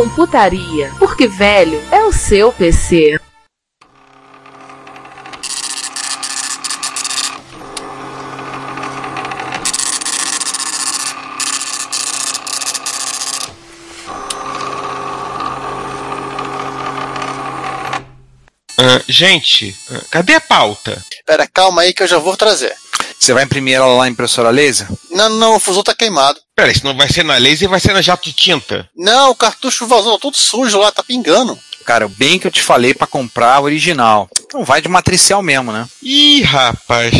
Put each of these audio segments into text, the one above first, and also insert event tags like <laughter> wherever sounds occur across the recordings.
Retrocomputaria, porque velho é o seu PC. Ah, gente, ah, cadê a pauta? Pera, calma aí que eu já vou trazer. Você vai imprimir ela lá em impressora laser? Não, não, o fusão tá queimado. Peraí, se não vai ser na laser, vai ser na jato de tinta. Não, o cartucho vazou, tá todo sujo lá, tá pingando. Cara, bem que eu te falei pra comprar a original. Então vai de matricial mesmo, né? Ih, rapaz,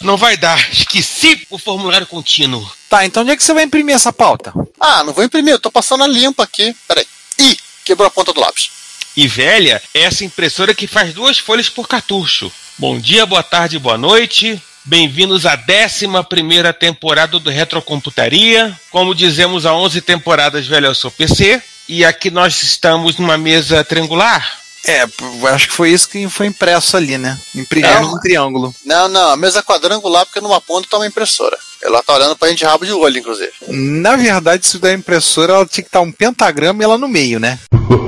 não vai dar. Esqueci o formulário contínuo. Tá, então onde é que você vai imprimir essa pauta? Ah, não vou imprimir, eu tô passando a limpa aqui. Peraí. Ih, quebrou a ponta do lápis. E velha, é essa impressora que faz duas folhas por cartucho. Bom dia, boa tarde, boa noite. Bem-vindos à 11 temporada do Retrocomputaria. Como dizemos, há 11 temporadas, velho, eu sou PC. E aqui nós estamos numa mesa triangular. É, eu acho que foi isso que foi impresso ali, né? Imprimimos Não. um triângulo. Não, não, a mesa quadrangular, porque numa ponta tá uma impressora. Ela tá olhando pra gente de rabo de olho, inclusive. Na verdade, se da impressora, ela tinha que estar um pentagrama e ela no meio, né? <laughs>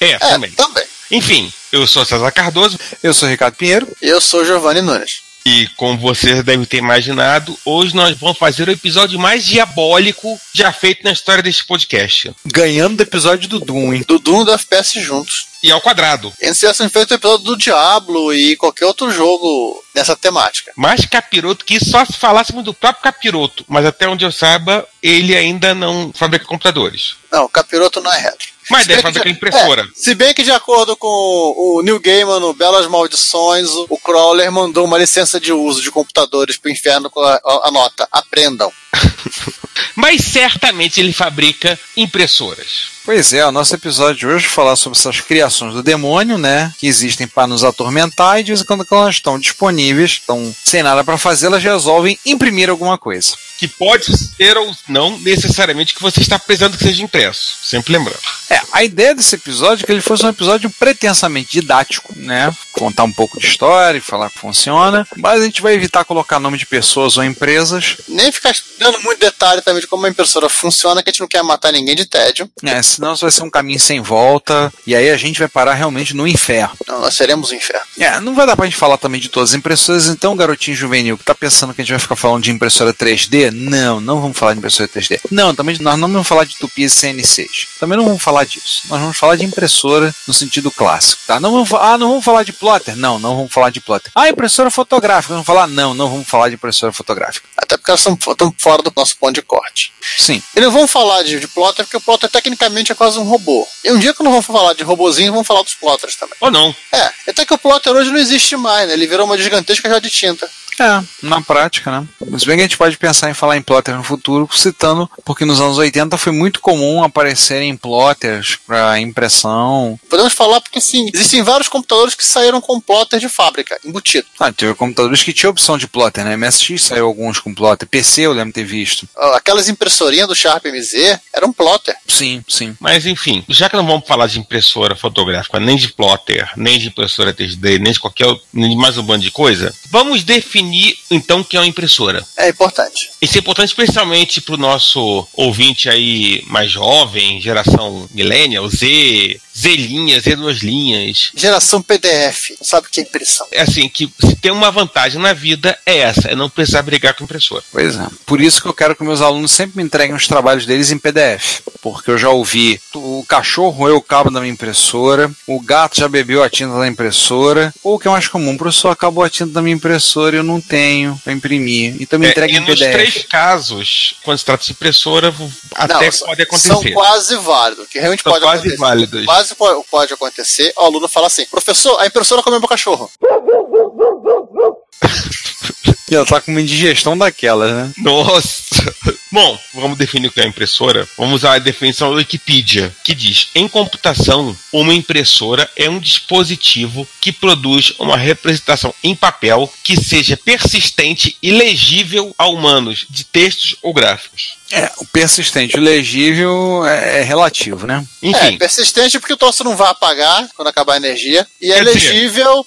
É, também. Também. Enfim, eu sou César Cardoso. Eu sou Ricardo Pinheiro. Eu sou Giovanni Nunes. E como vocês devem ter imaginado, hoje nós vamos fazer o episódio mais diabólico já feito na história deste podcast. Ganhando do episódio do Doom, hein? Do Doom e do FPS juntos. E ao quadrado. Tivessem feito o episódio do Diablo e qualquer outro jogo nessa temática. Mais capiroto que só se falássemos do próprio capiroto. Mas até onde eu saiba, ele ainda não fabrica computadores. Não, capiroto não é retro. Mas deve fabricar de- impressora. é, se bem que, de acordo com o Neil Gaiman no Belas Maldições, o o Crawler mandou uma licença de uso de computadores pro inferno com a, a- a nota: aprendam. <laughs> Mas certamente ele fabrica impressoras. Pois é, o nosso episódio de hoje vai falar sobre essas criações do demônio, né? Que existem para nos atormentar e de vez em quando que elas estão disponíveis, estão sem nada para fazer, elas resolvem imprimir alguma coisa. Que pode ser ou não necessariamente que você está precisando que seja impresso. Sempre lembrando. É, a ideia desse episódio é que ele fosse um episódio pretensamente didático, né? Contar um pouco de história e falar que funciona, mas a gente vai evitar colocar nome de pessoas ou empresas. Nem ficar dando muito detalhe de como a impressora funciona, que a gente não quer matar ninguém de tédio. É, senão isso vai ser um caminho sem volta e aí a gente vai parar realmente no inferno. Não, nós seremos o inferno. É, não vai dar pra gente falar também de todas as impressoras, então, garotinho juvenil, que tá pensando que a gente vai ficar falando de impressora 3D? Não, não vamos falar de impressora 3D. Não, também nós não vamos falar de tupias CN6. Também não vamos falar disso. Nós vamos falar de impressora no sentido clássico, tá? Não vamos, ah, não vamos falar de plotter? Não, não vamos falar de plotter. Ah, impressora fotográfica, vamos falar? Não, não vamos falar de impressora fotográfica. Até porque elas estão fora do nosso ponto de corte. Sim. E não vamos falar de, de plotter, porque o plotter tecnicamente é quase um robô. E um dia que não vamos falar de robozinho, vamos falar dos plotters também. Ou não. É, até que o plotter hoje não existe mais, né? Ele virou uma gigantesca já de tinta. É, na prática, né? Mas bem que a gente pode pensar em falar em plotter no futuro, citando, porque nos anos 80 foi muito comum aparecerem plotters para impressão. Podemos falar porque sim, existem vários computadores que saíram com plotter de fábrica, embutido. Ah, teve computadores que tinham opção de plotter, né? MSX saiu alguns com plotter. PC eu lembro ter visto. Ah, Aquelas impressorinhas do Sharp MZ eram plotter. Sim, sim. Mas enfim, já que não vamos falar de impressora fotográfica, nem de plotter, nem de impressora 3D, nem de qualquer outro- nem de mais um bando de coisa, vamos definir então o que é uma impressora. É importante. Isso é importante especialmente para o nosso ouvinte aí mais jovem, geração millennial, Z, Z linhas, Z duas linhas. Geração PDF, não sabe o que é impressão. É assim, que se tem uma vantagem na vida é essa, é não precisar brigar com impressora. Pois é. Por isso que eu quero que meus alunos sempre me entreguem os trabalhos deles em PDF. Porque eu já ouvi o cachorro roeu o cabo da minha impressora, o gato já bebeu a tinta da impressora, ou o que é mais comum, o professor acabou a tinta da minha impressora e eu não tenho para imprimir. Então me É, entregue e em nos PDF. três casos, quando se trata de impressão, até Não, pode acontecer. São quase válidos. Que realmente São pode quase acontecer. válidos. Quase quase po- pode acontecer, o aluno fala assim, professor, a impressora comeu meu cachorro. <laughs> E ela tá com uma indigestão daquelas, né? Nossa! Bom, vamos definir o que é impressora. Vamos usar a definição da Wikipedia, que diz: em computação, uma impressora é um dispositivo que produz uma representação em papel que seja persistente e legível a humanos de textos ou gráficos. É, o persistente, o legível é, é relativo, né? É, Enfim, persistente porque o troço não vai apagar quando acabar a energia. E é legível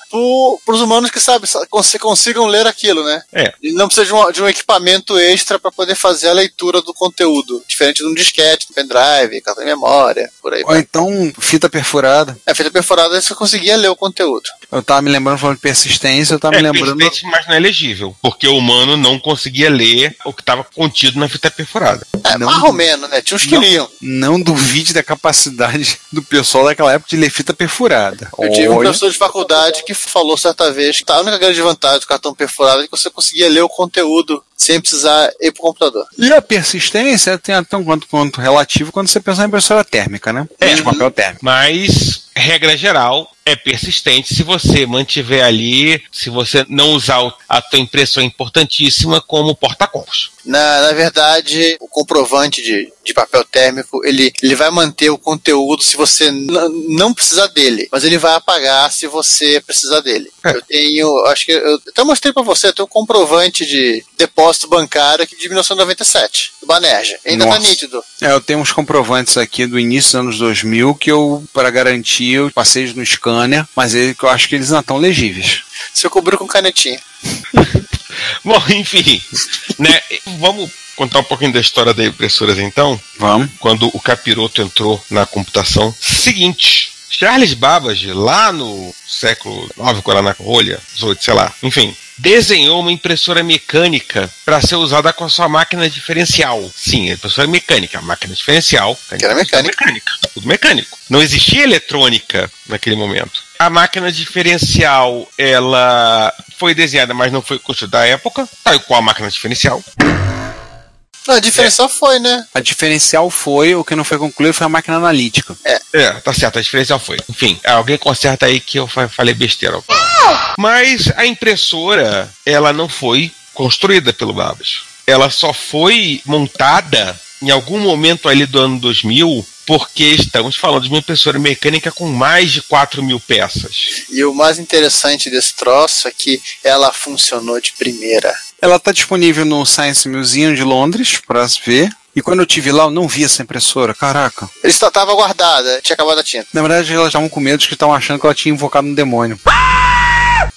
para os humanos que sabem, cons- consigam ler aquilo, né? É. E não precisa de um, de um equipamento extra para poder fazer a leitura do conteúdo. Diferente de um disquete, um pendrive, cartão de memória, por aí. Ou vai. então, fita perfurada. A fita perfurada você conseguia ler o conteúdo. Eu tava me lembrando, falando de persistência, eu tava é me lembrando. persistente, mas não é legível, porque o humano não conseguia ler o que estava contido na fita perfurada. É, Não- mais ou menos, né? Tinha uns que Não. liam. Não duvide da capacidade <laughs> do pessoal daquela época de ler fita perfurada. Eu tive um Olha, professor de faculdade que falou certa vez que a única grande vantagem do cartão perfurado é que você conseguia ler o conteúdo sem precisar ir pro computador. E a persistência tem até um quanto, quanto relativo quando você pensa em impressora térmica, né? É. De papel térmico. Mas, regra geral, é persistente se você mantiver ali, se você não usar a tua impressão importantíssima como porta-copos. Na, na verdade, o comprovante de, de papel térmico, ele, ele vai manter o conteúdo se você não precisar dele, mas ele vai apagar se você precisar dele. É. Eu tenho, acho que eu até mostrei pra você, eu tenho um comprovante de depósito bancário aqui de 1997, do Banerja. Ainda tá Nossa. nítido. É, eu tenho uns comprovantes aqui do início dos anos 2000 que eu, para garantir, eu passei no scanner, mas ele, eu acho que eles não estão legíveis. Você cobriu com canetinha. <laughs> <laughs> Bom, enfim, né? Vamos contar um pouquinho da história das impressoras então. Vamos. quando o capiroto entrou na computação. Seguinte, Charles Babbage, lá no século IX, era na rolha, 18, sei lá, enfim, desenhou uma impressora mecânica para ser usada com a sua máquina diferencial. Sim, a impressora mecânica, a máquina diferencial. Que era mecânica. mecânica. Tudo mecânico. Não existia eletrônica naquele momento. A máquina diferencial, ela foi desenhada, mas não foi construída à época, tal qual a máquina diferencial. Não, a diferencial foi, né? A diferencial foi, o que não foi concluído foi a máquina analítica. É, tá certo, a diferencial foi. Enfim, alguém conserta aí que eu fa- falei besteira. Mas a impressora, ela não foi construída pelo Babbage. Ela só foi montada em algum momento ali do ano 2000, porque estamos falando de uma impressora mecânica com mais de 4 mil peças. E o mais interessante desse troço é que ela funcionou de primeira. Ela está disponível no Science Museum de Londres para se ver. E quando eu tive lá, eu não vi essa impressora. Caraca. Ele estava guardada, tinha acabado a tinta. Na verdade, elas estavam com medo de que estavam achando que ela tinha invocado um demônio.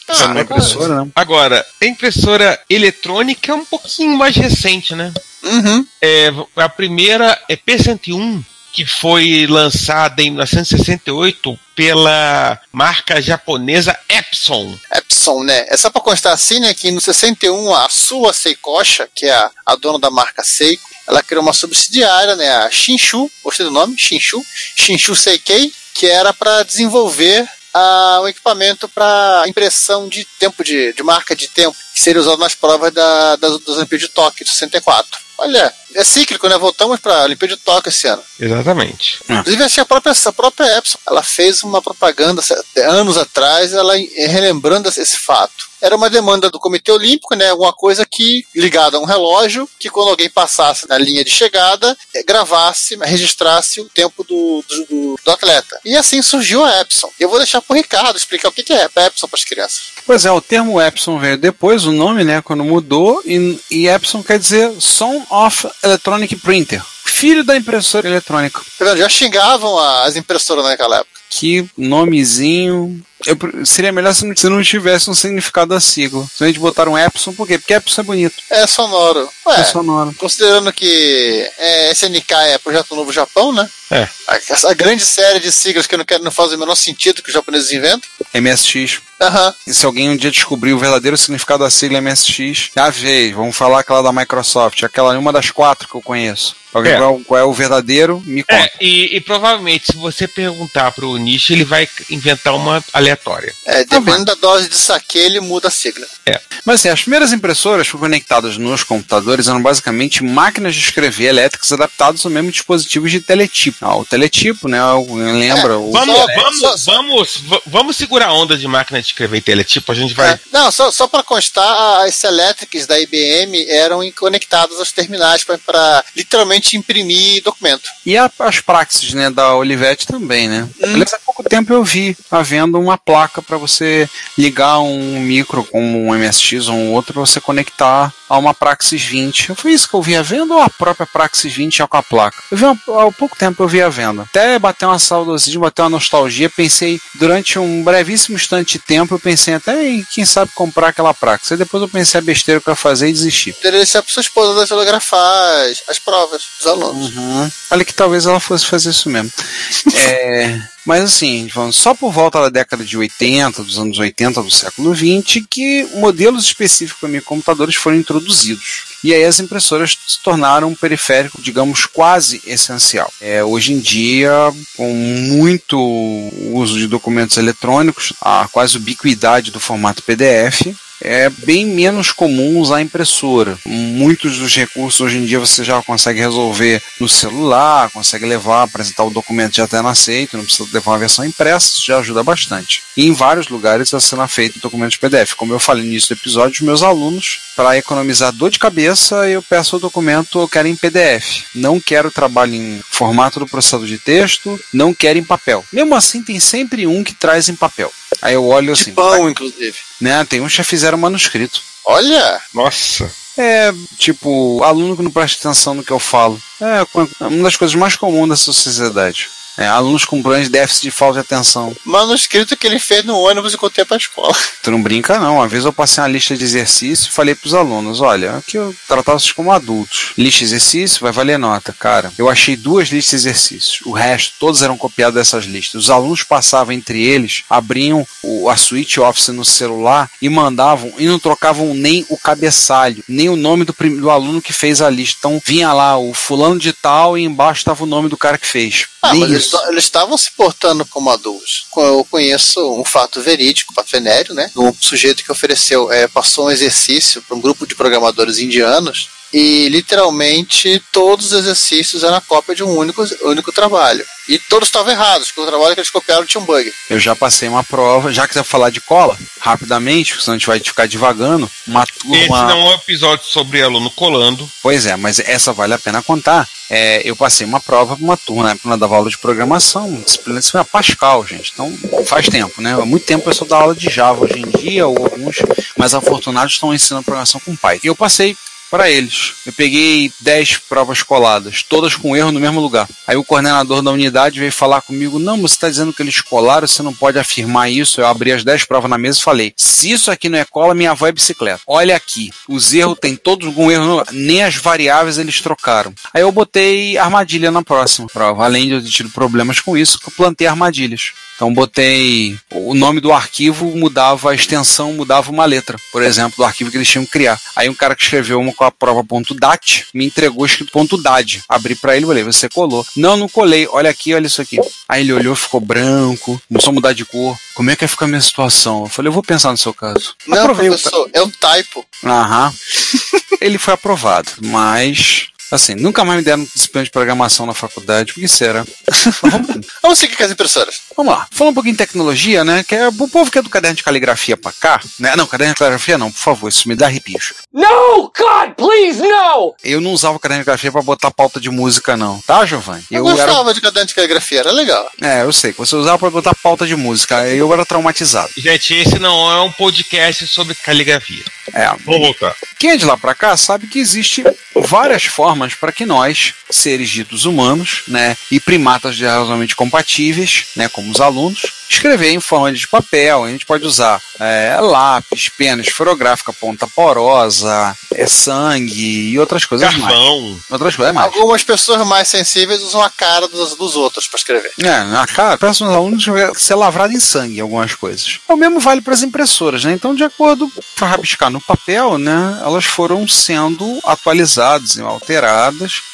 Essa não é impressora, não. Agora, a impressora eletrônica é um pouquinho mais recente, né? Uhum. É, a primeira é P101, que foi lançada em 1968 pela marca japonesa Epson. Epson, né? É só pra constar assim, né? Que no 61 a sua Seikosha, que é a, a dona da marca Seiko, ela criou uma subsidiária, né? A Shinshu, gostei do nome, Shinshu, Shinshu Seikei, que era para desenvolver ah, um equipamento para impressão de tempo de, de marca de tempo, que seria usado nas provas da, das, das Olimpíadas de Tóquio de 64. Olha, é cíclico, né? Voltamos para a Olimpíada de Tóquio esse ano. Exatamente. Inclusive, assim, a própria, a própria Epson, ela fez uma propaganda anos atrás, ela eh, relembrando esse fato. Era uma demanda do Comitê Olímpico, né? Alguma coisa que, ligada a um relógio, que quando alguém passasse na linha de chegada, eh, gravasse, registrasse o tempo do, do, do- atleta. E assim surgiu a Epson. Eu vou deixar pro Ricardo explicar o que é a Epson para as crianças. Pois é, o termo Epson veio depois, o nome, né, quando mudou, e, e Epson quer dizer Son of Electronic Printer. Filho da impressora eletrônica. Já xingavam as impressoras naquela época. Que nomezinho. Eu seria melhor se não, se não tivesse um significado da sigla. Se a gente botar um Epson, por quê? Porque Epson é bonito. É sonoro. Ué, É sonoro. considerando que é, SNK é Projeto Novo Japão, né? É. A- Essa grande série de siglas que não, quero, não faz o menor sentido que os japoneses inventam. MSX. Aham. E se alguém um dia descobrir o verdadeiro significado da sigla MSX, já veio. Vamos falar aquela da Microsoft. Aquela é uma das quatro que eu conheço. Alguém É. qual, qual é o verdadeiro, me conta. É, e, e provavelmente, se você perguntar pro Nishi, ele vai inventar uma aleatória. É, dependendo da dose de saque, ele muda a sigla. É. Mas assim, as primeiras impressoras conectadas nos computadores eram basicamente máquinas de escrever elétricas adaptadas ao mesmo dispositivo de teletipo. Ah, o teletipo, né? Lembra? É, o... Vamos, Só- vamos, só- só- vamos, vamos segurar a onda de máquina de escrever em teletipo. A gente vai. É, não, só, só para constar, as Electrics da IBM eram conectadas aos terminais para literalmente imprimir documento. E a- as praxis né, da Olivetti também, né? Aliás, há pouco tempo eu vi havendo uma placa para você ligar um micro como um MSX ou um outro você conectar a uma Praxis 20. Foi isso que eu vi à venda ou a própria Praxis 20 já com a placa? Eu vi uma- há pouco tempo eu vi à venda. Até bateu uma saudosismo, bateu uma nostalgia. Pensei, durante um brevíssimo instante de tempo, eu pensei até em, quem sabe, comprar aquela Praxis. Aí depois eu pensei a besteira que eu ia fazer e desisti. Poderia ser para sua esposa datilografar as, as provas dos alunos. Uhum. Olha que talvez ela fosse fazer isso mesmo. <laughs> É, mas assim, falando só por volta da década de 80, dos anos 80 do século 20, que modelos específicos para microcomputadores foram introduzidos. E aí as impressoras se tornaram um periférico, digamos, quase essencial. É, hoje em dia, com muito uso de documentos eletrônicos, a quase ubiquidade do formato PDF, é bem menos comum usar impressora. Muitos dos recursos hoje em dia você já consegue resolver no celular, consegue levar, apresentar o documento já tendo aceito, não precisa levar uma versão impressa, isso já ajuda bastante. E em vários lugares está sendo feito documentos PDF. Como eu falei no início do episódio, os meus alunos, para economizar dor de cabeça, eu peço o documento, eu quero em PDF. Não quero trabalho em formato do processador de texto, não quero em papel. Mesmo assim, tem sempre um que traz em papel. Aí eu olho De assim, pão, inclusive. né? Tem uns que já fizeram manuscrito. Olha, Nossa. É, tipo, aluno que não presta atenção no que eu falo. É uma das coisas mais comuns dessa sociedade. É, alunos com problemas de déficit de falta de atenção. manuscrito que ele fez no ônibus enquanto ia pra escola. <laughs> Tu não brinca, não. Uma vez eu passei uma lista de exercício e falei pros alunos: olha, aqui eu tratava vocês como adultos. Lista de exercício vai valer nota. Cara, eu achei duas listas de exercícios. O resto, todos eram copiados dessas listas. Os alunos passavam entre eles, abriam o, a suite Office no celular e mandavam, e não trocavam nem o cabeçalho, nem o nome do, prim- do aluno que fez a lista. Então vinha lá o fulano de tal e embaixo estava o nome do cara que fez. Ah, nem eles estavam se portando como adultos. Eu conheço um fato verídico, fato venéreo, né? Um sujeito que ofereceu, é, passou um exercício para um grupo de programadores indianos e literalmente todos os exercícios eram a cópia de um único, único trabalho. E todos estavam errados, porque o trabalho que eles copiaram tinha um bug. Eu já passei uma prova, já que você vai falar de cola, rapidamente, senão a gente vai ficar divagando, uma turma. Esse não é um episódio sobre aluno colando. Pois é, mas essa vale a pena contar. É, eu passei uma prova para uma turma, na época eu dava aula de programação, disciplina isso é Pascal, gente. Então faz tempo, né? Há muito tempo eu só dou aula de Java hoje em dia, ou alguns mais afortunados estão ensinando programação com Python. E eu passei para eles. Eu peguei 10 provas coladas, todas com erro no mesmo lugar. Aí o coordenador da unidade veio falar comigo: Não, você está dizendo que eles colaram, você não pode afirmar isso. Eu abri as 10 provas na mesa e falei: Se isso aqui não é cola, minha avó é bicicleta. Olha aqui, os erros tem todos com erro, no- nem as variáveis eles trocaram. Aí eu botei armadilha na próxima prova. Além de eu ter tido problemas com isso, eu plantei armadilhas. Então botei o nome do arquivo, mudava a extensão, mudava uma letra, por exemplo, do arquivo que eles tinham que criar. Aí um cara que escreveu uma com a prova .dat me entregou escrito .dad. Abri pra ele e falei: "Você colou?". Não, não colei. Olha aqui, olha isso aqui. Aí ele olhou, ficou branco, começou a mudar de cor. Como é que vai ficar a minha situação? Eu falei: "Eu vou pensar no seu caso". Não, Aprovei o professor, é um typo. Aham. Ele foi aprovado, mas. Assim, nunca mais me deram disciplina de programação na faculdade, porque será? <laughs> Vamos seguir com as impressoras. Vamos lá, falando um pouquinho de tecnologia, né? Que é o povo que é do caderno de caligrafia pra cá, né? Não, caderno de caligrafia não, por favor, isso me dá arrepios. No! God, please, no! Eu não usava o caderno de caligrafia pra botar pauta de música, não, tá, Giovanni? Eu, era. gostava de caderno de caligrafia, era legal. É, eu sei, que você usava pra botar pauta de música, eu era traumatizado. Gente, esse não é um podcast sobre caligrafia. É, Vou voltar. Quem é de lá pra cá sabe que existe várias formas para que nós, seres ditos humanos, né, e primatas de razoavelmente compatíveis, né, como os alunos, escrever em forma de papel. A gente pode usar é, lápis, pena esferográfica, ponta porosa, é sangue e outras coisas mais. Carvão. Outras coisas mais. Algumas pessoas mais sensíveis usam a cara dos, dos outros para escrever. É, na cara, peço aos alunos ser lavrado em sangue algumas coisas. O mesmo vale para as impressoras, né? Então, de acordo para rabiscar no papel, né, elas foram sendo atualizadas e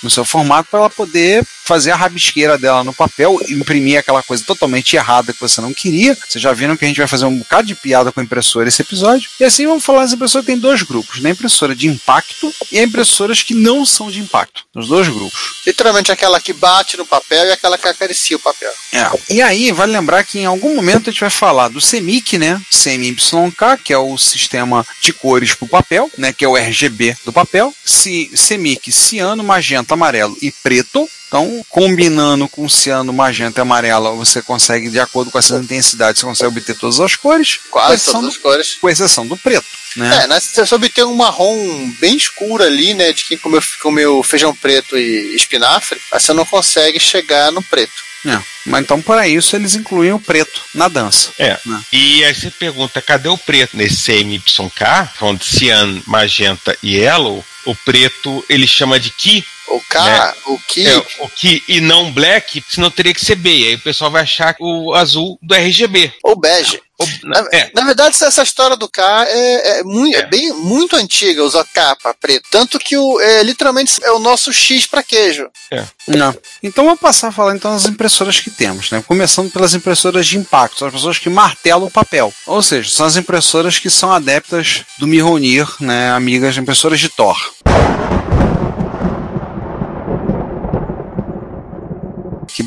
no seu formato para ela poder fazer a rabisqueira dela no papel, imprimir aquela coisa totalmente errada que você não queria. Vocês já viram que a gente vai fazer um bocado de piada com a impressora esse episódio. E assim vamos falar das impressoras tem dois grupos, né? A impressora de impacto e impressoras que não são de impacto. Os dois grupos. Literalmente aquela que bate no papel e aquela que acaricia o papel. É. E aí, vale lembrar que em algum momento a gente vai falar do CMYK, né? CMYK, que é o sistema de cores para o papel, né? Que é o RGB do papel. Se, CMYK, ciano, magenta, amarelo e preto. Então, combinando com ciano, magenta e amarelo, você consegue, de acordo com essa intensidade, você consegue obter todas as cores. Quase todas as cores. Com exceção do preto. Né? É, né, você obter um marrom bem escuro ali, né, de quem comeu, comeu feijão preto e espinafre, aí você não consegue chegar no preto. É. Mas então, para isso, eles incluem o preto na dança. É. Né? E aí você pergunta, cadê o preto nesse CMYK? Falando de cian, magenta e yellow, o preto ele chama de ki. O K, Né? o que. É, o ki e não black, senão teria que ser B. Aí o pessoal vai achar o azul do RGB. Ou bege. O- Na, é, na verdade, essa- história do K é, é muito, é É. bem, muito antiga, usar para preto. Tanto que o, é, literalmente é o nosso X para queijo. Não. Então vamos passar a falar então das impressoras que temos, né? Começando pelas impressoras de impacto, são as pessoas que martelam o papel. Ou seja, são as impressoras que são adeptas do Mihonir, né? Amigas de impressoras de Thor.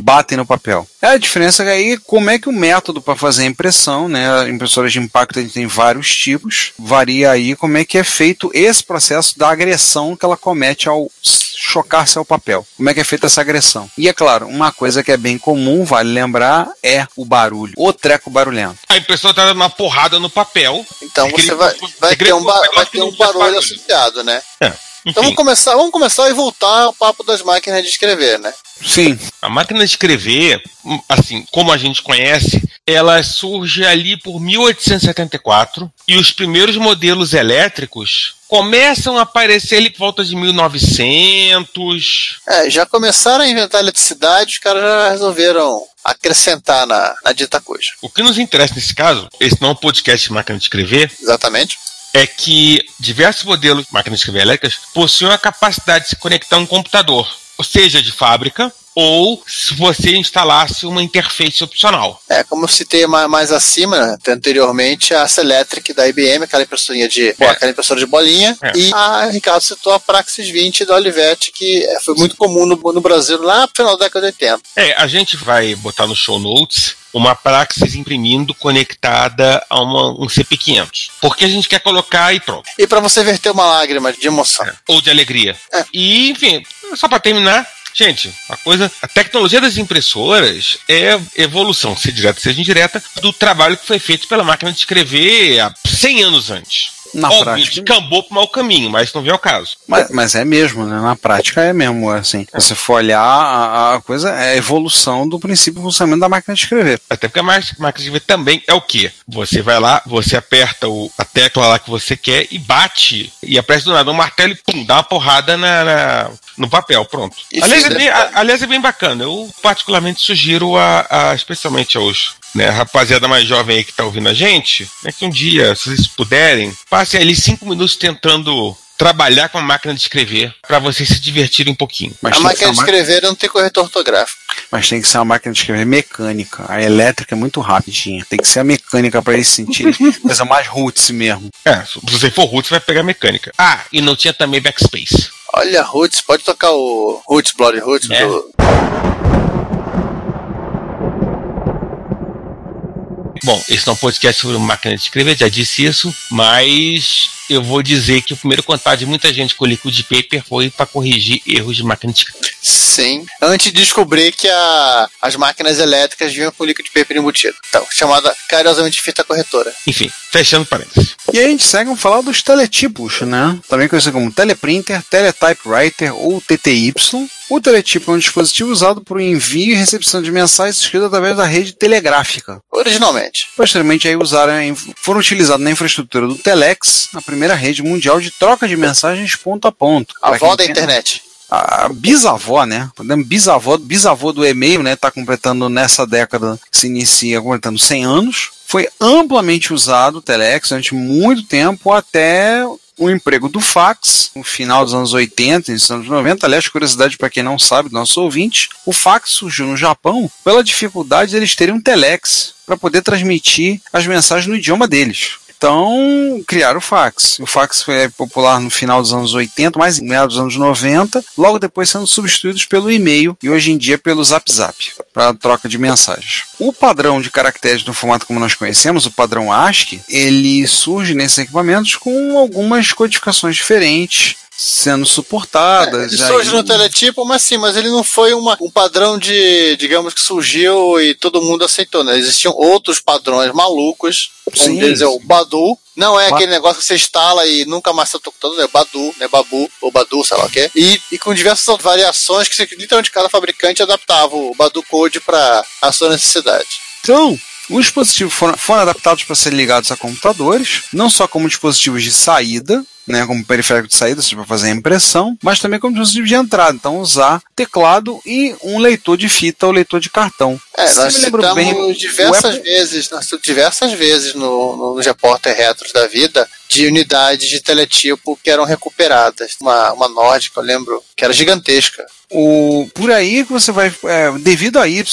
Batem no papel. É a diferença que aí como é que o método para fazer a impressão, né? Impressoras de impacto a gente tem vários tipos, varia aí como é que é feito esse processo da agressão que ela comete ao chocar-se ao papel. Como é que é feita essa agressão? E é claro, uma coisa que é bem comum, vale lembrar, é o barulho. O treco barulhento. a impressora tá dando uma porrada no papel. Então você vai, vai ter um, ba- vai ter um barulho barulho. associado, né? É. Então vamos começar, vamos começar e voltar ao papo das máquinas de escrever, né? Sim, a máquina de escrever, assim, como a gente conhece, ela surge ali por 1874 e os primeiros modelos elétricos começam a aparecer ali por volta de 1900. É, já começaram a inventar eletricidade, os caras já resolveram acrescentar na, na dita coisa. O que nos interessa nesse caso, esse não é um podcast de máquina de escrever, Exatamente. É que diversos modelos de máquinas de escrever elétricas possuem a capacidade de se conectar a um computador, ou seja, de fábrica, ou se você instalasse uma interface opcional. É, como eu citei ma- mais acima, né, anteriormente, a Selectric da IBM, aquela impressorinha de, É. aquela impressora de bolinha, É. e a Ricardo citou a Praxis 20 da Olivetti, que é, foi muito comum no, no Brasil lá no final da década de 80. É, a gente vai botar no show notes uma Praxis imprimindo conectada a uma- um CP500. Porque a gente quer colocar e pronto. E para você verter uma lágrima de emoção. Ou de alegria. É. E, enfim, só para terminar, gente, a coisa. A tecnologia das impressoras é evolução, seja direta, seja indireta, do trabalho que foi feito pela máquina de escrever há 100 anos antes. Na Óbvio, prática. descambou pro mau caminho, mas não vem ao caso. Mas, mas é mesmo, né? Na prática é mesmo, assim. Se você for olhar a, a coisa, é a evolução do princípio de funcionamento da máquina de escrever. Até porque a máquina de escrever também é o quê? Você vai lá, você aperta o- a tecla lá que você quer e bate. E aparece do nada um martelo e pum, dá uma porrada na, na- no papel, pronto. Aliás é, bem, a- aliás, é bem bacana. Eu particularmente sugiro a, a- especialmente aos né, rapaziada mais jovem aí que tá ouvindo a gente, né, que um dia, se vocês puderem, passem ali cinco minutos tentando trabalhar com a máquina de escrever para vocês se divertirem um pouquinho. Mas a máquina de escrever não tem corretor ortográfico. mas tem que ser uma máquina de escrever mecânica. A elétrica é muito rapidinha. Tem que ser a mecânica para eles sentirem. <laughs> Coisa mais roots mesmo. É, se você for root, você vai pegar mecânica. Ah, e não tinha também backspace. Olha, Roots, pode tocar o Roots, Blood Roots É. do. Bom, esse não é um podcast sobre máquina de escrever, já disse isso, mas eu vou dizer que o primeiro contato de muita gente com o liquid paper foi para corrigir erros de máquina de escrever. Sim. Antes de descobrir que a- as máquinas elétricas vinham com liquid paper embutido. Então, chamada carinhosamente fita corretora. Enfim, fechando parênteses. E aí a gente segue a falar dos teletipos, né? Também conhecido como teleprinter, teletypewriter ou TTY. O teletipo é um dispositivo usado para o envio e recepção de mensagens escritas através da rede telegráfica. Originalmente. Posteriormente, aí usaram, foram utilizados na infraestrutura do Telex, a primeira rede mundial de troca de mensagens ponto a ponto. A avó da internet. A bisavó, né? Podemos bisavó, bisavô do e-mail, né? Está completando nessa década, se inicia completando 100 anos. Foi amplamente usado o Telex durante muito tempo, até o emprego do fax no final dos anos 80 e nos anos 90. Aliás, curiosidade para quem não sabe, nosso ouvinte, o fax surgiu no Japão pela dificuldade de eles terem um telex para poder transmitir as mensagens no idioma deles. Então, criaram o fax. O fax foi popular no final dos anos 80, mais em meados dos anos 90, logo depois sendo substituídos pelo e-mail e hoje em dia pelo Zap Zap, para troca de mensagens. O padrão de caracteres no formato como nós conhecemos, o padrão ASCII, ele surge nesses equipamentos com algumas codificações diferentes, sendo suportadas. Ele aí- surge no teletipo, mas sim, mas ele não foi uma, um padrão de, digamos que surgiu e todo mundo aceitou, né? Existiam outros padrões malucos. Sim. Um deles é o Badu. Não é aquele negócio que você instala e nunca mais está tocando, é Badu, né? Babu, ou Badu, sei lá o que é. E, e com diversas variações que você, literalmente cada fabricante adaptava o Badu Code para a sua necessidade. Então, os dispositivos foram, foram adaptados para serem ligados a computadores, não só como dispositivos de saída, né, como periférico de saída, seja para fazer a impressão, mas também como dispositivo de entrada. Então, usar teclado e um leitor de fita ou leitor de cartão. É, Se nós citamos bem, diversas Apple- vezes, nós diversas vezes no, no, nos repórter retros da vida, de unidades de teletipo que eram recuperadas. Uma, uma nórdica, eu lembro, que era gigantesca. O, por aí que você vai. é, devido a Y.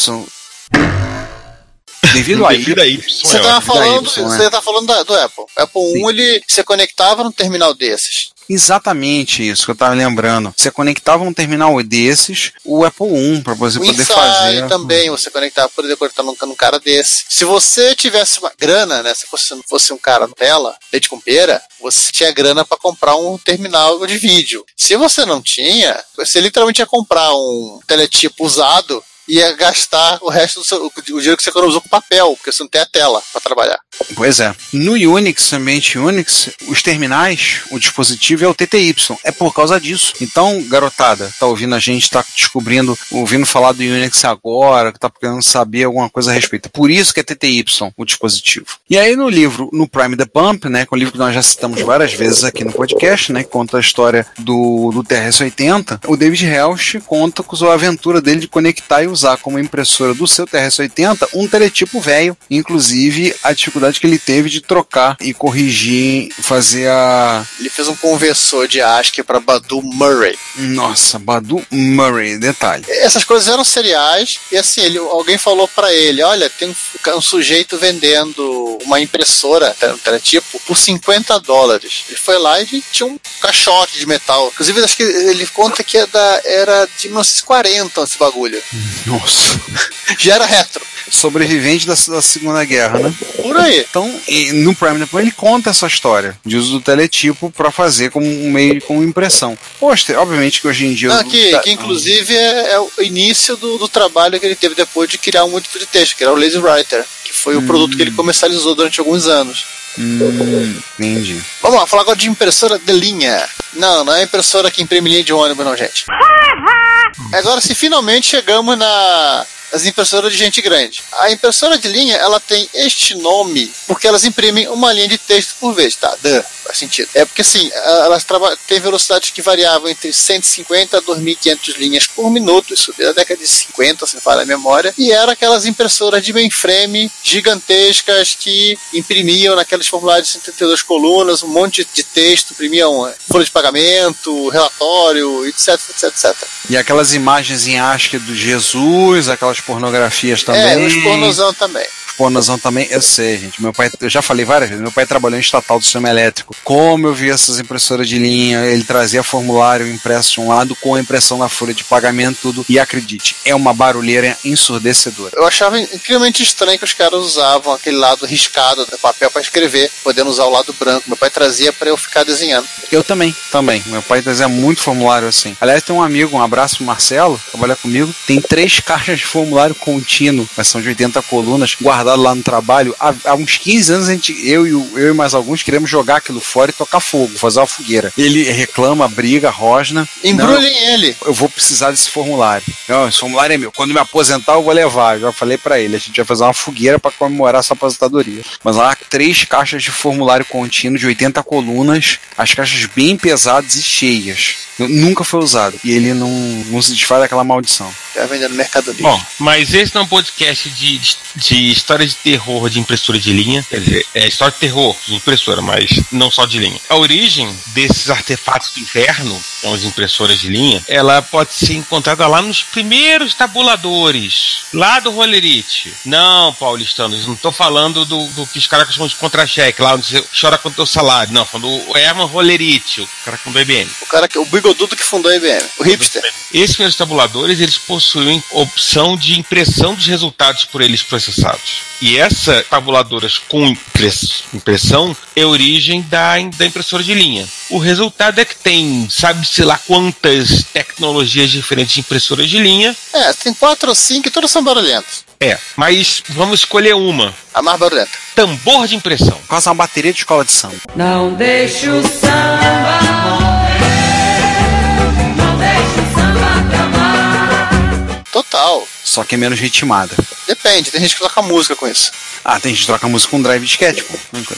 Devido a. Devido a Y. Você é estava ótimo. falando, Y, né? você tá falando da- do Apple. O Apple 1, ele se conectava num terminal desses. Exatamente isso que eu estava lembrando. Você conectava um terminal desses, o Apple I, para você O poder Insight fazer. também, você conectava, poderia conectar num, num cara desse. Se você tivesse uma grana, né? Se você não fosse um cara Nutella, leite com pera, você tinha grana para comprar um terminal de vídeo. Se você não tinha, você literalmente ia comprar um teletipo usado ia gastar o resto do seu, o dinheiro que você economizou com papel, porque você não tem a tela para trabalhar. Pois é. No Unix, ambiente Unix, os terminais, o dispositivo é o TTY. É por causa disso. Então, garotada, tá ouvindo a gente, tá descobrindo, ouvindo falar do Unix agora, que tá querendo saber alguma coisa a respeito. Por isso que é TTY o dispositivo. E aí no livro, no Prime the Pump, né, que é um livro que nós já citamos várias vezes aqui no podcast, né, que conta a história do, do TRS-80, o David Helsch conta com a aventura dele de conectar e usar como impressora do seu TRS-80 um teletipo velho, inclusive a dificuldade que ele teve de trocar e corrigir, fazer a. Ele fez um conversor de ASCII para Badu Murray. Nossa, Badu Murray, detalhe. Essas coisas eram cereais e assim, ele, alguém falou pra ele, olha, tem um, um sujeito vendendo uma impressora, um teletipo, por 50 dólares. Ele foi lá e tinha um caixote de metal. Inclusive, acho que ele conta que é da, era de 1940 esse bagulho. Nossa. <laughs> Já era retro. Sobrevivente da, da Segunda Guerra, né? Por aí. Então, e no Prime Depois ele conta essa história de uso do teletipo para fazer como um meio como impressão. Poxa, obviamente que hoje em dia. Não, o- que, tá- que inclusive é, é o início do, do trabalho que ele teve depois de criar um editor de texto, que era o Lazy Writer, que foi o produto que ele comercializou durante alguns anos. Hum, entendi. Vamos lá, falar agora de impressora de linha. Não, não é impressora que imprime linha de ônibus, não, gente. Agora se finalmente chegamos na as impressoras de gente grande. A impressora de linha, ela tem este nome porque elas imprimem uma linha de texto por vez, tá? Duh, faz sentido. É porque assim, elas têm velocidades que variavam entre 150 a 2.500 linhas por minuto, isso desde a década de 50, se não falha a memória, e eram aquelas impressoras de mainframe gigantescas que imprimiam naqueles formulários de 72 colunas, um monte de texto, imprimiam folha de pagamento, relatório, etc, etc, etc. E aquelas imagens em ASCII do Jesus, aquelas pornografias também. É, os pornozão também. Pornozão também, eu sei, gente. Meu pai, eu já falei várias vezes, meu pai trabalhou em estatal do sistema elétrico. Como eu vi essas impressoras de linha, ele trazia formulário impresso de um lado com a impressão na folha de pagamento, tudo. E acredite, é uma barulheira ensurdecedora. Eu achava incrivelmente estranho que os caras usavam aquele lado riscado do papel para escrever, podendo usar o lado branco. Meu pai trazia para eu ficar desenhando. Eu também, também. Meu pai trazia muito formulário assim. Aliás, tem um amigo, um abraço pro Marcelo, trabalha comigo, tem três <laughs> caixas de formulário contínuo, mas são de 80 colunas, guardado lá no trabalho. Há, há uns 15 anos, a gente, eu, e o- eu e mais alguns queremos jogar aquilo fora e tocar fogo, fazer uma fogueira. Ele reclama, briga, rosna. Não, Embrulhem ele. eu vou precisar desse formulário. Não, esse formulário é meu. Quando me aposentar, eu vou levar. Eu já falei pra ele. A gente vai fazer uma fogueira pra comemorar essa aposentadoria. Mas lá, três caixas de formulário contínuo de 80 colunas, as caixas bem pesadas e cheias. Nunca foi usado. E ele não, não se desfaz daquela maldição. Já vendendo no Mercado Livre. Bom, mas esse não é um podcast de, de, de história de terror de impressora de linha. Quer dizer, é história de terror de impressora, mas não só de linha. A origem desses artefatos do inferno, são as impressoras de linha, ela pode ser encontrada lá nos primeiros tabuladores, lá do Rolerite. Não, paulistanos, não estou falando do, do que os caras chamam de contra-cheque, lá onde você chora com o teu salário. Não, falando do Herman Rolerite, o cara com do IBM. O cara que, o bigodudo que fundou a IBM. O hipster. Esses primeiros tabuladores, eles possuem opção de impressão dos resultados por eles processados. E essa tabuladoras com impress- impressão é a origem da, da impressora de linha. O resultado é que tem, sabe-se lá quantas tecnologias diferentes de impressoras de linha. É, tem quatro ou cinco e todas são barulhentas. É, mas vamos escolher uma. A mais barulhenta. Tambor de impressão. Quase uma bateria de escola de samba. Não deixe o samba Total. Só que é menos ritmada. Depende, tem gente que toca música com isso. Ah, tem gente que troca música com drive disquete, pô.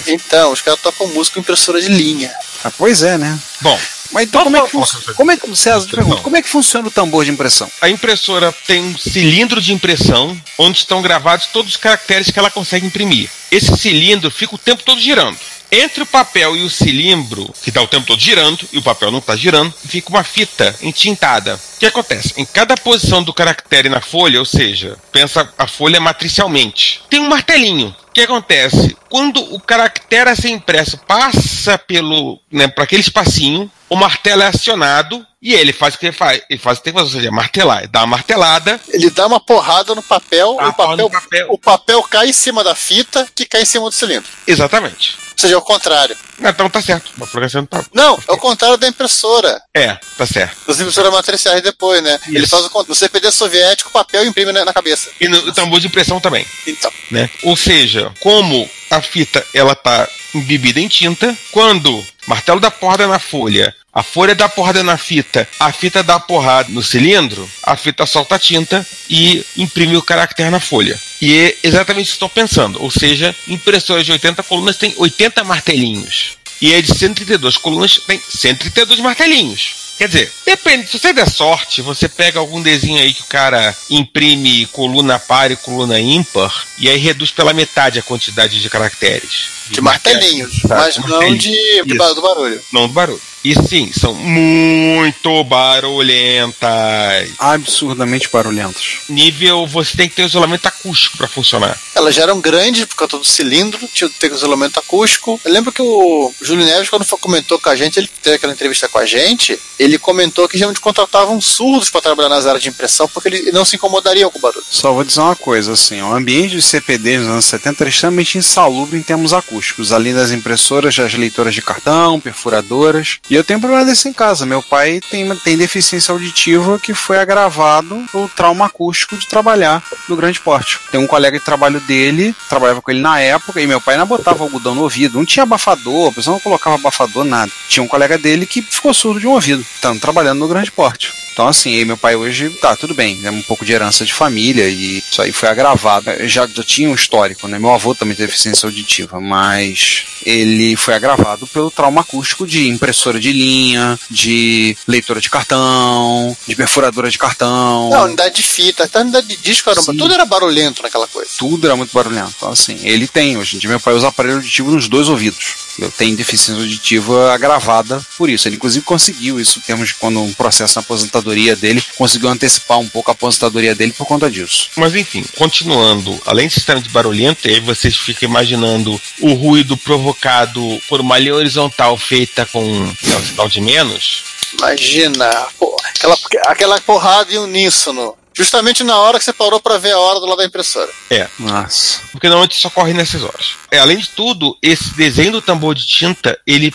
Então, os caras tocam música com impressora de linha. Ah, pois é, né? Bom, Mas então como é que funciona? Como é que, César, te pergunto, como é que funciona o tambor de impressão? a impressora tem um cilindro de impressão onde estão gravados todos os caracteres que ela consegue imprimir. Esse cilindro fica o tempo todo girando. Entre o papel e o cilindro, que está o tempo todo girando, e o papel não está girando, fica uma fita entintada. O que acontece? Em cada posição do caractere na folha, ou seja, pensa a folha matricialmente, tem um martelinho. O que acontece? Quando o caractere a ser impresso passa pelo, né, para aquele espacinho, o martelo é acionado e ele faz o que ele faz. Ele faz o que ou seja, martelar. Ele dá uma martelada, Ele dá uma porrada no papel, o, papel, porrada no papel. o papel cai em cima da fita, que cai em cima do cilindro. exatamente. Ou seja, é o contrário. Então tá certo. A programação tá. Não, é o contrário da impressora. É, tá certo. Das impressoras matriciais depois, né? Ele Isso. faz o contrário. No CPD soviético, o papel imprime na, na cabeça. E no tambor de impressão também. Então, né? Ou seja, como a fita ela tá embebida em tinta, quando martelo dá porrada na folha, a folha dá porrada na fita, a fita dá porrada no cilindro, a fita solta a tinta e imprime o caractere na folha. E é exatamente isso que estou pensando. Ou seja, impressoras de 80 colunas tem 80 martelinhos. E a de 132 colunas tem 132 martelinhos. Quer dizer, depende, se você der sorte, você pega algum desenho aí que o cara imprime coluna par e coluna ímpar, e aí reduz pela metade a quantidade de caracteres. de martelinhos, Tá, mas de não martelinhos. de, de ba- do barulho. Não do barulho. E sim, são muito barulhentas. Absurdamente barulhentos. Nível, você tem que ter isolamento acústico para funcionar. Elas já eram grandes por causa do cilindro, tinha que ter isolamento acústico. Eu lembro que o Júlio Neves, quando foi- comentou com a gente, ele teve aquela entrevista com a gente, ele comentou que geralmente contratavam surdos para trabalhar nas áreas de impressão, porque eles não se incomodariam com o barulho. Só vou dizer uma coisa, assim, o ambiente de CPD nos anos 70 era extremamente insalubre em termos acústicos, além das impressoras, as leitoras de cartão, perfuradoras. E eu tenho um problema desse em casa. Meu pai tem, tem deficiência auditiva que foi agravado pelo trauma acústico de trabalhar no grande porte. Tem um colega de trabalho dele, trabalhava com ele na época, e meu pai ainda botava algodão no ouvido. Não tinha abafador, a pessoa não colocava abafador, nada. Tinha um colega dele que ficou surdo de um ouvido, estando trabalhando no grande porte. Então, assim, meu pai hoje, tá, tudo bem, é um pouco de herança de família e isso aí foi agravado. Eu Já, já tinha um histórico, né? Meu avô também teve deficiência auditiva, mas ele foi agravado pelo trauma acústico de impressora de linha, de leitora de cartão, de perfuradora de cartão. Não, unidade de fita, até unidade de disco, era, Sim. tudo era barulhento naquela coisa. Tudo era muito barulhento. Então, assim, ele tem. Hoje em dia, meu pai usa aparelho auditivo nos dois ouvidos. Eu tenho deficiência auditiva agravada por isso. Ele, inclusive, conseguiu isso em termos de quando um processo na aposentadoria dele, conseguiu antecipar um pouco a aposentadoria dele por conta disso. Mas enfim, continuando, além de sistema de barulhento, aí vocês ficam imaginando o ruído provocado por uma linha horizontal feita com um sinal de menos. Imagina, pô, aquela, aquela porrada em uníssono. Justamente na hora que você parou para ver a hora do lado da impressora. É, Nossa. porque normalmente isso ocorre nessas horas. É, além de tudo, esse desenho do tambor de tinta, ele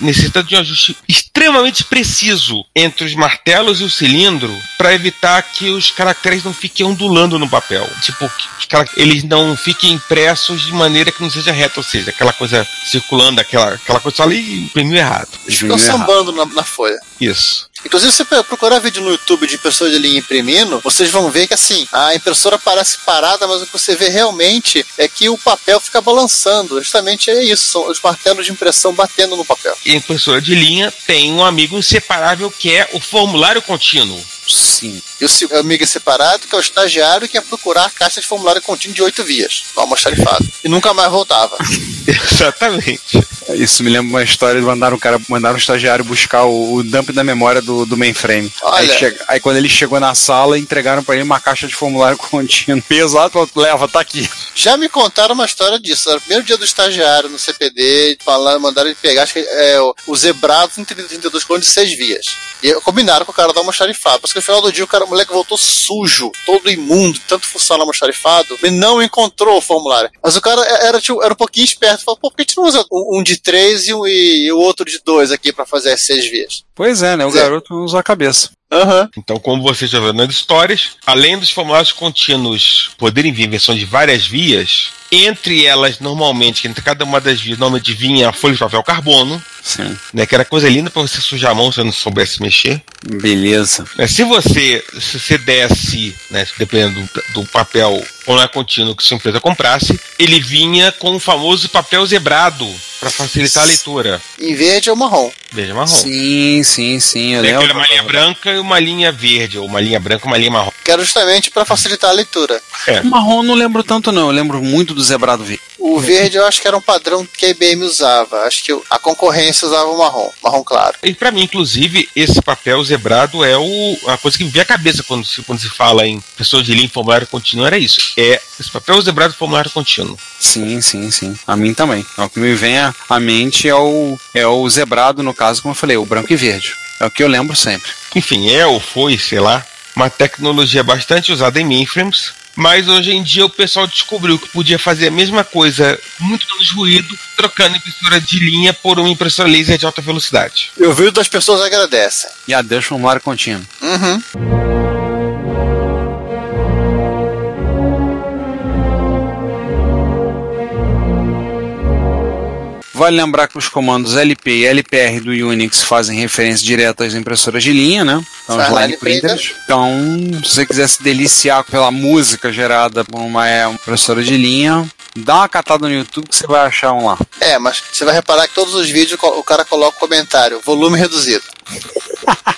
necessita de um ajuste extremamente preciso entre os martelos e o cilindro para evitar que os caracteres não fiquem ondulando no papel. Tipo, eles não fiquem impressos de maneira que não seja reta, ou seja, aquela coisa circulando, aquela, aquela coisa só ali imprimiu errado. Eles ficam sambando na, na folha. Isso. Inclusive, se você procurar vídeo no YouTube de impressora de linha imprimindo, vocês vão ver que assim, a impressora parece parada, mas o que você vê realmente é que o papel fica balançando. Justamente é isso, são os martelos de impressão batendo no papel. E a impressora de linha tem um amigo inseparável que é o formulário contínuo. Sim. E o se- amigo separado, que é o estagiário que ia procurar a caixa de formulário contínuo de oito vias, no almoxarifado. E nunca mais voltava. <laughs> Exatamente. Isso me lembra uma história de mandar um cara, mandar um estagiário buscar o, o dump da memória do, do mainframe. Aí, Olha. chega- aí quando ele chegou na sala, entregaram pra ele uma caixa de formulário <laughs> contínuo. Pesado, leva, tá aqui. Já me contaram uma história disso. Era o primeiro dia do estagiário no CPD, falando, mandaram ele pegar acho que, é, o, o zebrado em 32 clones de seis vias. E combinaram com o cara do almoxarifado. Porque no final do dia o, cara, o moleque voltou sujo, todo imundo, tanto fuçar no almoxarifado, e não encontrou o formulário. Mas o cara era, tipo, era um pouquinho esperto. Falou, pô, por que a gente não usa um, de três e, e o outro de dois aqui pra fazer as seis vias? Pois é, né? O garoto usa a cabeça. Aham. Então, como você já viu nas histórias, além dos formulários contínuos poderem vir em versão de várias vias, entre elas, normalmente, que entre cada uma das vias, normalmente vinha a folha de papel carbono, Sim. né? Que era coisa linda pra você sujar a mão se você não soubesse mexer. Beleza. né, Se você, se você desse, né, dependendo do, do papel ou não é contínuo que sua empresa comprasse, ele vinha com o famoso papel zebrado para facilitar a leitura. Em verde ou marrom. Veja marrom. Sim, sim, sim. Eu Tem lembro. uma linha branca e uma linha verde, ou uma linha branca e uma linha marrom. Que era justamente pra facilitar a leitura. O marrom eu não lembro tanto, não. Eu lembro muito do zebrado verde. O verde eu acho que era um padrão que a IBM usava. Acho que a concorrência usava o marrom, marrom claro. E para mim, inclusive, esse papel zebrado é o, a coisa que me vem à cabeça quando se, quando se fala em pessoas de linha formulário contínuo, era isso. É esse papel zebrado formulário contínuo. Sim, sim, sim. A mim também. O que me vem à mente é o, é o zebrado, no caso, como eu falei, o branco e verde. É o que eu lembro sempre. Enfim, é ou foi, sei lá, uma tecnologia bastante usada em mainframes, mas hoje em dia o pessoal descobriu que podia fazer a mesma coisa, muito menos ruído, trocando impressora de linha por uma impressora laser de alta velocidade. Eu vi das pessoas agradecem. E adeus formulário contínuo. Uhum. Vale lembrar que os comandos LP e LPR do Unix fazem referência direta às impressoras de linha, né? Então, os line line printer. printers. Então, se você quiser se deliciar pela música gerada por uma é, uma impressora de linha, dá uma catada no YouTube que você vai achar um lá. É, mas você vai reparar que todos os vídeos o cara coloca o comentário, volume reduzido. <laughs>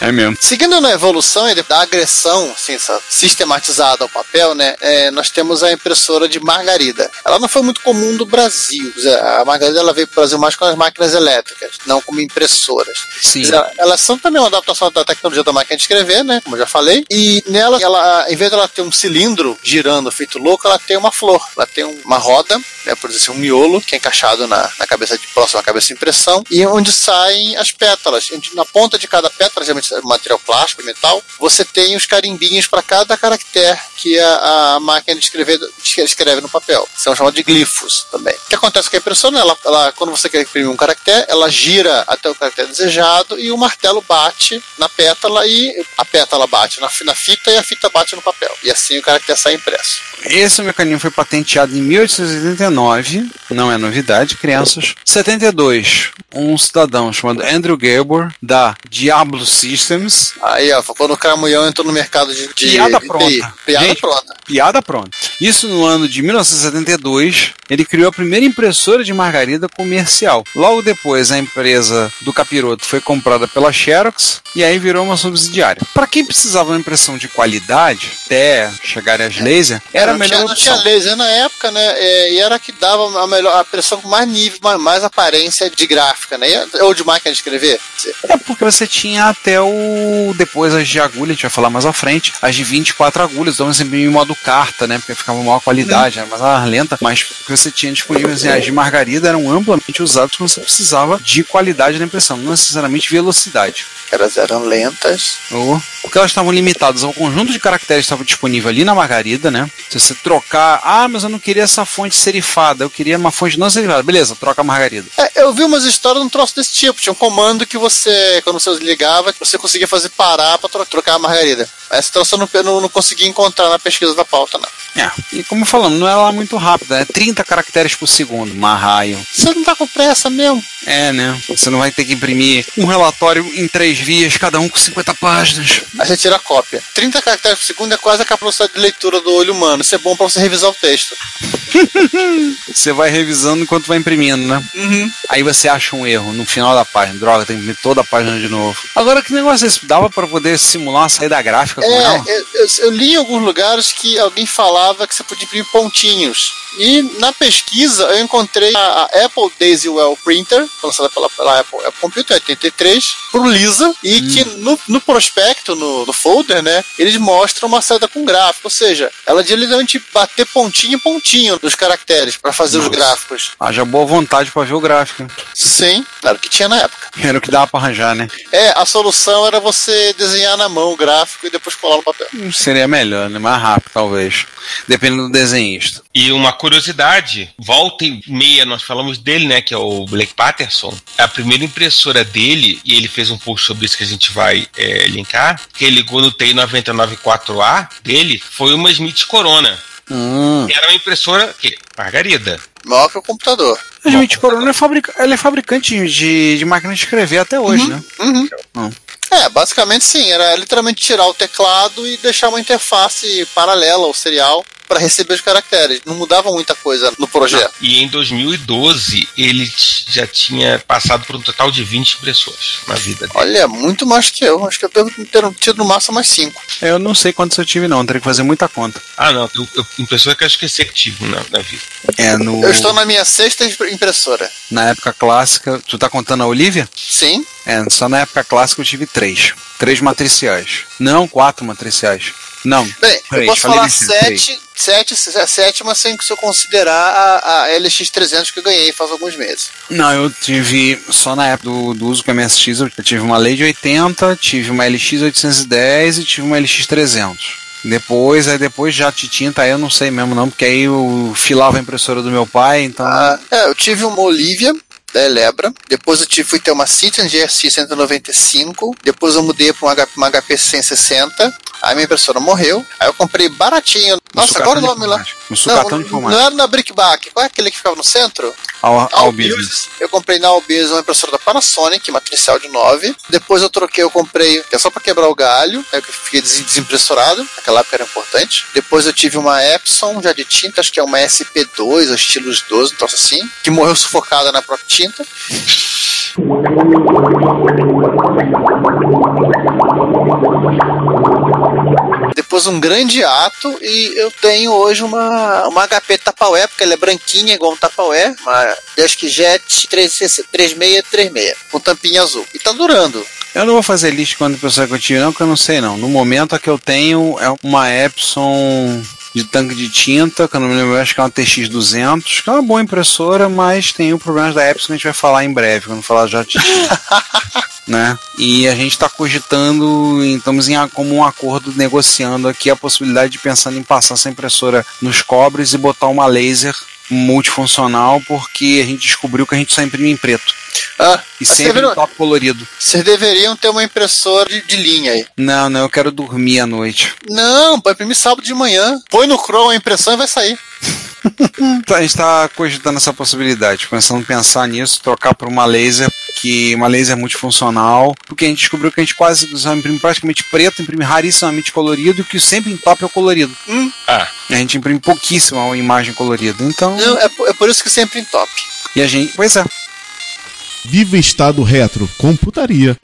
É mesmo. Seguindo na evolução e da agressão assim, sistematizada ao papel, né, é, nós temos a impressora de margarida. Ela não foi muito comum no Brasil. A margarida ela veio para o Brasil mais com as máquinas elétricas, não como impressoras. Sim. Dizer, Elas são também uma adaptação da tecnologia da máquina de escrever, né? Como eu já falei. E nela, ela, em vez dela ter um cilindro girando feito louco, ela tem uma flor. Ela tem um- uma roda, né, por dizer assim, um miolo, que é encaixado na, na cabeça de próximo à cabeça de impressão, e onde saem as pétalas. Na ponta de cada pétala, geralmente é material plástico, metal, você tem os carimbinhos para cada caractere que a, a máquina de escrever escreve no papel. São chamados de glifos também. O que acontece com a impressora? Ela, ela, quando você quer imprimir um caractere, ela gira até o caractere desejado e o martelo bate na pétala e a pétala bate na, na fita e a fita bate no papel. E assim o caractere sai impresso. Esse mecanismo foi patenteado em 1889, não é novidade, crianças. 72, um cidadão chamado Andrew Gabor, da Diablo Systems, Aí, ó, quando o Cramunhão entrou no mercado de, de Piada de pronta. TI. Piada Gente, pronta. piada pronta. Isso no ano de 1972, ele criou a primeira impressora de margarida comercial. Logo depois, a empresa do capiroto foi comprada pela Xerox e aí virou uma subsidiária. Para quem precisava de uma impressão de qualidade, até chegarem as laser, era a não melhor tinha, não tinha opção. laser na época, né? é, e era a que dava a melhor a pressão com mais nível, mais, mais aparência de gráfica, né? Ou de máquina de escrever. É porque você tinha até o. Depois as de agulha, a gente vai falar mais à frente, as de 24 agulhas, então você imprimia em modo carta, né? Porque ficava maior qualidade, era mais lenta, mas o que você tinha disponível, assim, as de margarida eram amplamente usadas quando você precisava de qualidade na impressão, não necessariamente velocidade. Elas eram lentas. Ou- Porque elas estavam limitadas ao conjunto de caracteres que estava disponível ali na margarida, né? Se você trocar, ah, mas eu não queria essa fonte serifada, eu queria uma fonte não serifada. Beleza, troca a margarida. É, eu vi umas histórias de um troço desse tipo. Tinha um comando que você, quando você ligava, você conseguia fazer parar pra tro- trocar a margarida. Essa troça eu não, não, não consegui encontrar na pesquisa da pauta, não. É, e como falamos, não é lá muito rápido, é 30 caracteres por segundo, marraio. Você não tá com pressa mesmo? É, né? Você não vai ter que imprimir um relatório em três vias, cada um com 50 páginas. Aí você tira a cópia. 30 caracteres por segundo é quase a capacidade de leitura do olho humano. Isso é bom pra você revisar o texto. <laughs> Você vai revisando enquanto vai imprimindo, né? Uhum. Aí você acha um erro no final da página. Droga, tem que imprimir toda a página de novo. Agora, que negócio é esse? Dava pra poder simular uma saída gráfica com É, ela? eu, eu- eu li em alguns lugares que alguém falava que você podia imprimir pontinhos. E na pesquisa eu encontrei a, a Apple Daisywell Printer, lançada pela, pela Apple, Apple Computer 83, pro Lisa, e que no, no prospecto, no, no folder, né, eles mostram uma saída com gráfico. Ou seja, ela de literalmente bater pontinho em pontinho dos caracteres para fazer os Nossa. gráficos. Haja boa vontade pra ver o gráfico. Sim, era o que tinha na época. Era o que dava pra arranjar, né? É, a solução era você desenhar na mão o gráfico e depois colar no papel. Seria melhor, né? Mais rápido, talvez. Dependendo do desenhista. E uma curiosidade, volta e meia, nós falamos dele, né? Que é o Blake Patterson. A primeira impressora dele, e ele fez um post sobre isso que a gente vai é, linkar, que ele ligou no TI 994A dele, foi uma Smith Corona. Hum. Era uma impressora, que? Margarida. Maior que o computador. A Smith Corona é, fabrica... é fabricante de, de máquina de escrever até hoje, né? Uhum. Hum. É, basicamente sim, era literalmente tirar o teclado e deixar uma interface paralela ou serial para receber os caracteres. Não mudava muita coisa no projeto. E em 2012, ele já tinha passado por um total de 20 impressoras na vida dele. Olha, muito mais que eu. Acho que eu devo ter tido no máximo mais cinco. Eu não sei quantos eu tive, não. Teria que fazer muita conta. Ah, não, eu, eu, impressora que eu esqueci que tive na, na vida. É, no... Eu estou na minha sexta impressora. na época clássica. Tu tá contando a Olivia? Sim. É, só na época clássica eu tive três. Três matriciais. Não, quatro matriciais. Não. Bem, eu Três, posso falei falar sete, sete, se- a sétima sem se eu considerar a, a LX300 que eu ganhei faz alguns meses. Não, eu tive só na época do, do uso com a MSX, eu tive uma Lady 80, tive uma LX 810 e tive uma LX 300. Depois, aí depois já de tinta, aí eu não sei mesmo não, porque aí eu filava a impressora do meu pai, então. Ah, é, eu tive uma Olivia da Elebra, depois eu tive, fui ter uma Citroen GSX 195, depois eu mudei para uma, HP uma HP 160, aí minha impressora morreu, aí eu comprei baratinho. Nossa, agora o nome lá. sucatão de Não, informática. não era na Brickback, qual é aquele que ficava no centro? Albiz. business. Eu comprei na Albiz uma impressora da Panasonic, matricial de 9. Depois eu troquei, eu comprei, que é só para quebrar o galho, aí eu fiquei des- desimpressorado, naquela época era importante. Depois eu tive uma Epson, já de tinta, acho que é uma SP2, ou estilos 12, um troço assim, que morreu sufocada na própria tinta. Depois um grande ato e eu tenho hoje uma, uma HP Tapaué, porque ela é branquinha igual um Tapaué, uma Desk Jet 3636, com tampinha azul. E tá durando. Eu não vou fazer lista quando pessoa que eu tive, não, porque eu não sei não. No momento a que eu tenho é uma Epson de tanque de tinta, que eu não me lembro, acho que é uma TX200, que é uma boa impressora, mas tem o problema da Epson que a gente vai falar em breve, quando falar já de <laughs> né? E a gente está cogitando, estamos em como um acordo negociando aqui a possibilidade de pensando em passar essa impressora nos cobres e botar uma laser multifuncional, porque a gente descobriu que a gente só imprime em preto. Ah, E sempre viram- top colorido. vocês deveriam ter uma impressora de, de linha aí. Não, não, eu quero dormir à noite. Não, vai imprimir sábado de manhã. Põe no Chrome a impressão e vai sair. <laughs> Tá, A gente está cogitando essa possibilidade, começando a pensar nisso, trocar por uma laser, que uma laser multifuncional, porque a gente descobriu que a gente quase só imprime praticamente preto, imprime rarissimamente colorido, e que sempre em top é o colorido. Ah, A gente imprime pouquíssima imagem colorida. Então, Não, é, por- é por isso que sempre em top. e a gente, pois é. Viva Estado Retro, computaria.